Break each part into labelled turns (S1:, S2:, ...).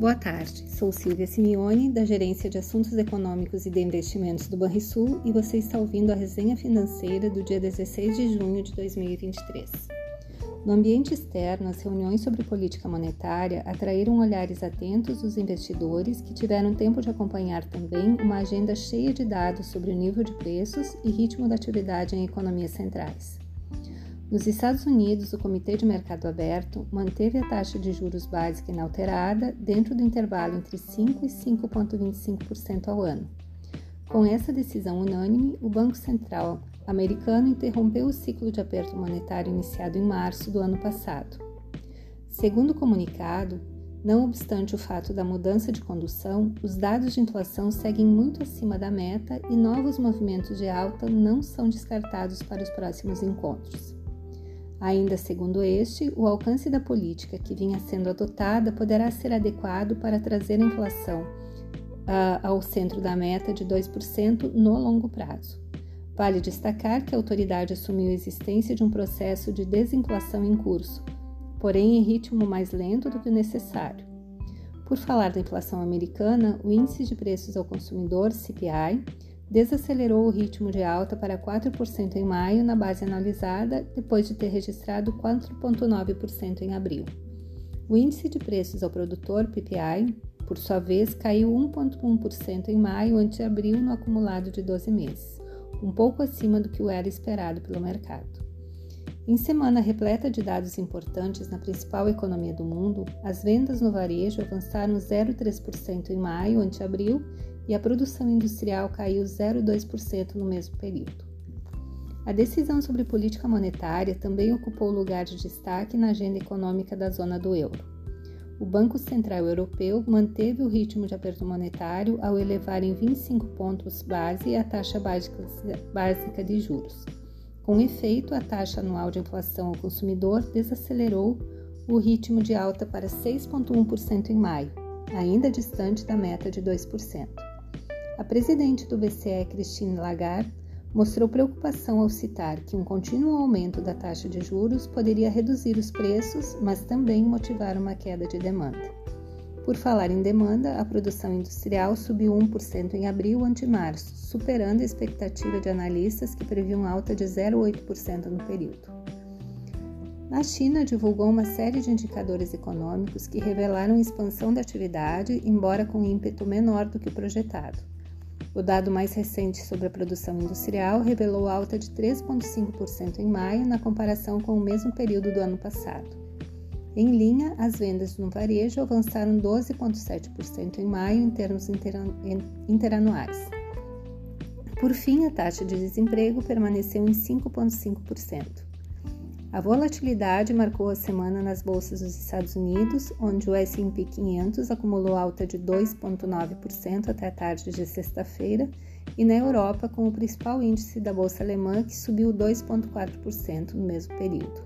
S1: Boa tarde, sou Silvia Simeone, da Gerência de Assuntos Econômicos e de Investimentos do Banrisul e você está ouvindo a resenha financeira do dia 16 de junho de 2023. No ambiente externo, as reuniões sobre política monetária atraíram olhares atentos dos investidores que tiveram tempo de acompanhar também uma agenda cheia de dados sobre o nível de preços e ritmo da atividade em economias centrais. Nos Estados Unidos, o Comitê de Mercado Aberto manteve a taxa de juros básica inalterada dentro do intervalo entre 5% e 5,25% ao ano. Com essa decisão unânime, o Banco Central americano interrompeu o ciclo de aperto monetário iniciado em março do ano passado. Segundo o comunicado, não obstante o fato da mudança de condução, os dados de inflação seguem muito acima da meta e novos movimentos de alta não são descartados para os próximos encontros. Ainda segundo este, o alcance da política que vinha sendo adotada poderá ser adequado para trazer a inflação uh, ao centro da meta de 2% no longo prazo. Vale destacar que a autoridade assumiu a existência de um processo de desinflação em curso, porém em ritmo mais lento do que o necessário. Por falar da inflação americana, o índice de preços ao consumidor, CPI, desacelerou o ritmo de alta para 4% em maio na base analisada, depois de ter registrado 4,9% em abril. O índice de preços ao produtor, PPI, por sua vez, caiu 1,1% em maio ante abril no acumulado de 12 meses, um pouco acima do que era esperado pelo mercado. Em semana repleta de dados importantes na principal economia do mundo, as vendas no varejo avançaram 0,3% em maio ante abril e a produção industrial caiu 0,2% no mesmo período. A decisão sobre política monetária também ocupou lugar de destaque na agenda econômica da zona do euro. O Banco Central Europeu manteve o ritmo de aperto monetário ao elevar em 25 pontos base a taxa básica de juros. Com efeito, a taxa anual de inflação ao consumidor desacelerou o ritmo de alta para 6,1% em maio, ainda distante da meta de 2%. A presidente do BCE, Christine Lagarde, mostrou preocupação ao citar que um contínuo aumento da taxa de juros poderia reduzir os preços, mas também motivar uma queda de demanda. Por falar em demanda, a produção industrial subiu 1% em abril ante março, superando a expectativa de analistas que previam alta de 0,8% no período. A China divulgou uma série de indicadores econômicos que revelaram expansão da atividade, embora com ímpeto menor do que o projetado. O dado mais recente sobre a produção industrial revelou alta de 3,5% em maio na comparação com o mesmo período do ano passado. Em linha, as vendas no varejo avançaram 12,7% em maio em termos interanuais. Por fim, a taxa de desemprego permaneceu em 5,5%. A volatilidade marcou a semana nas bolsas dos Estados Unidos, onde o S&P 500 acumulou alta de 2,9% até a tarde de sexta-feira, e na Europa, com o principal índice da bolsa alemã, que subiu 2,4% no mesmo período.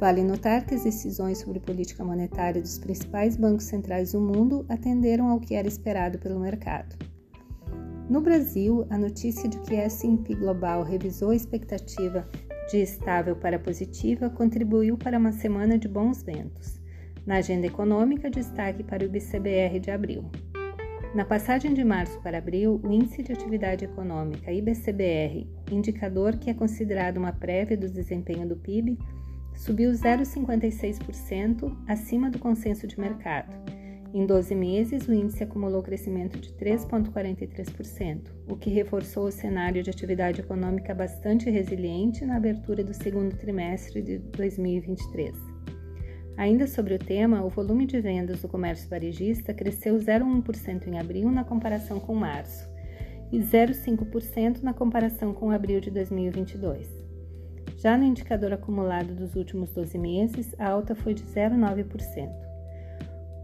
S1: Vale notar que as decisões sobre política monetária dos principais bancos centrais do mundo atenderam ao que era esperado pelo mercado. No Brasil, a notícia de que a S&P Global revisou a expectativa de estável para positiva, contribuiu para uma semana de bons ventos. Na agenda econômica, destaque para o IBCBR de abril. Na passagem de março para abril, o Índice de Atividade Econômica IBCBR, indicador que é considerado uma prévia do desempenho do PIB, subiu 0,56% acima do consenso de mercado em 12 meses, o índice acumulou crescimento de 3,43%, o que reforçou o cenário de atividade econômica bastante resiliente na abertura do segundo trimestre de 2023. Ainda sobre o tema, o volume de vendas do comércio varejista cresceu 0,1% em abril na comparação com março e 0,5% na comparação com abril de 2022. Já no indicador acumulado dos últimos 12 meses, a alta foi de 0,9%.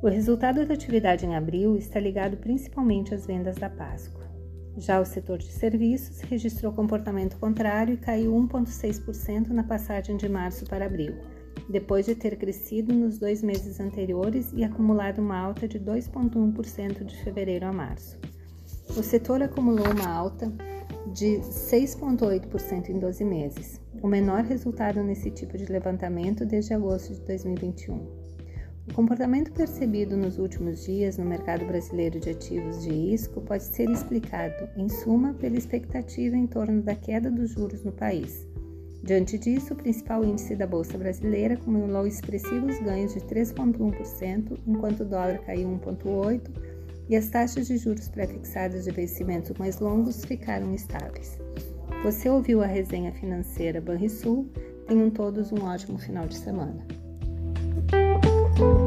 S1: O resultado da atividade em abril está ligado principalmente às vendas da Páscoa. Já o setor de serviços registrou comportamento contrário e caiu 1,6% na passagem de março para abril, depois de ter crescido nos dois meses anteriores e acumulado uma alta de 2,1% de fevereiro a março. O setor acumulou uma alta de 6,8% em 12 meses, o menor resultado nesse tipo de levantamento desde agosto de 2021. O comportamento percebido nos últimos dias no mercado brasileiro de ativos de risco pode ser explicado, em suma, pela expectativa em torno da queda dos juros no país. Diante disso, o principal índice da Bolsa Brasileira acumulou expressivos ganhos de 3,1%, enquanto o dólar caiu 1,8% e as taxas de juros pré-fixadas de vencimentos mais longos ficaram estáveis. Você ouviu a resenha financeira Banrisul? Tenham todos um ótimo final de semana. Bye.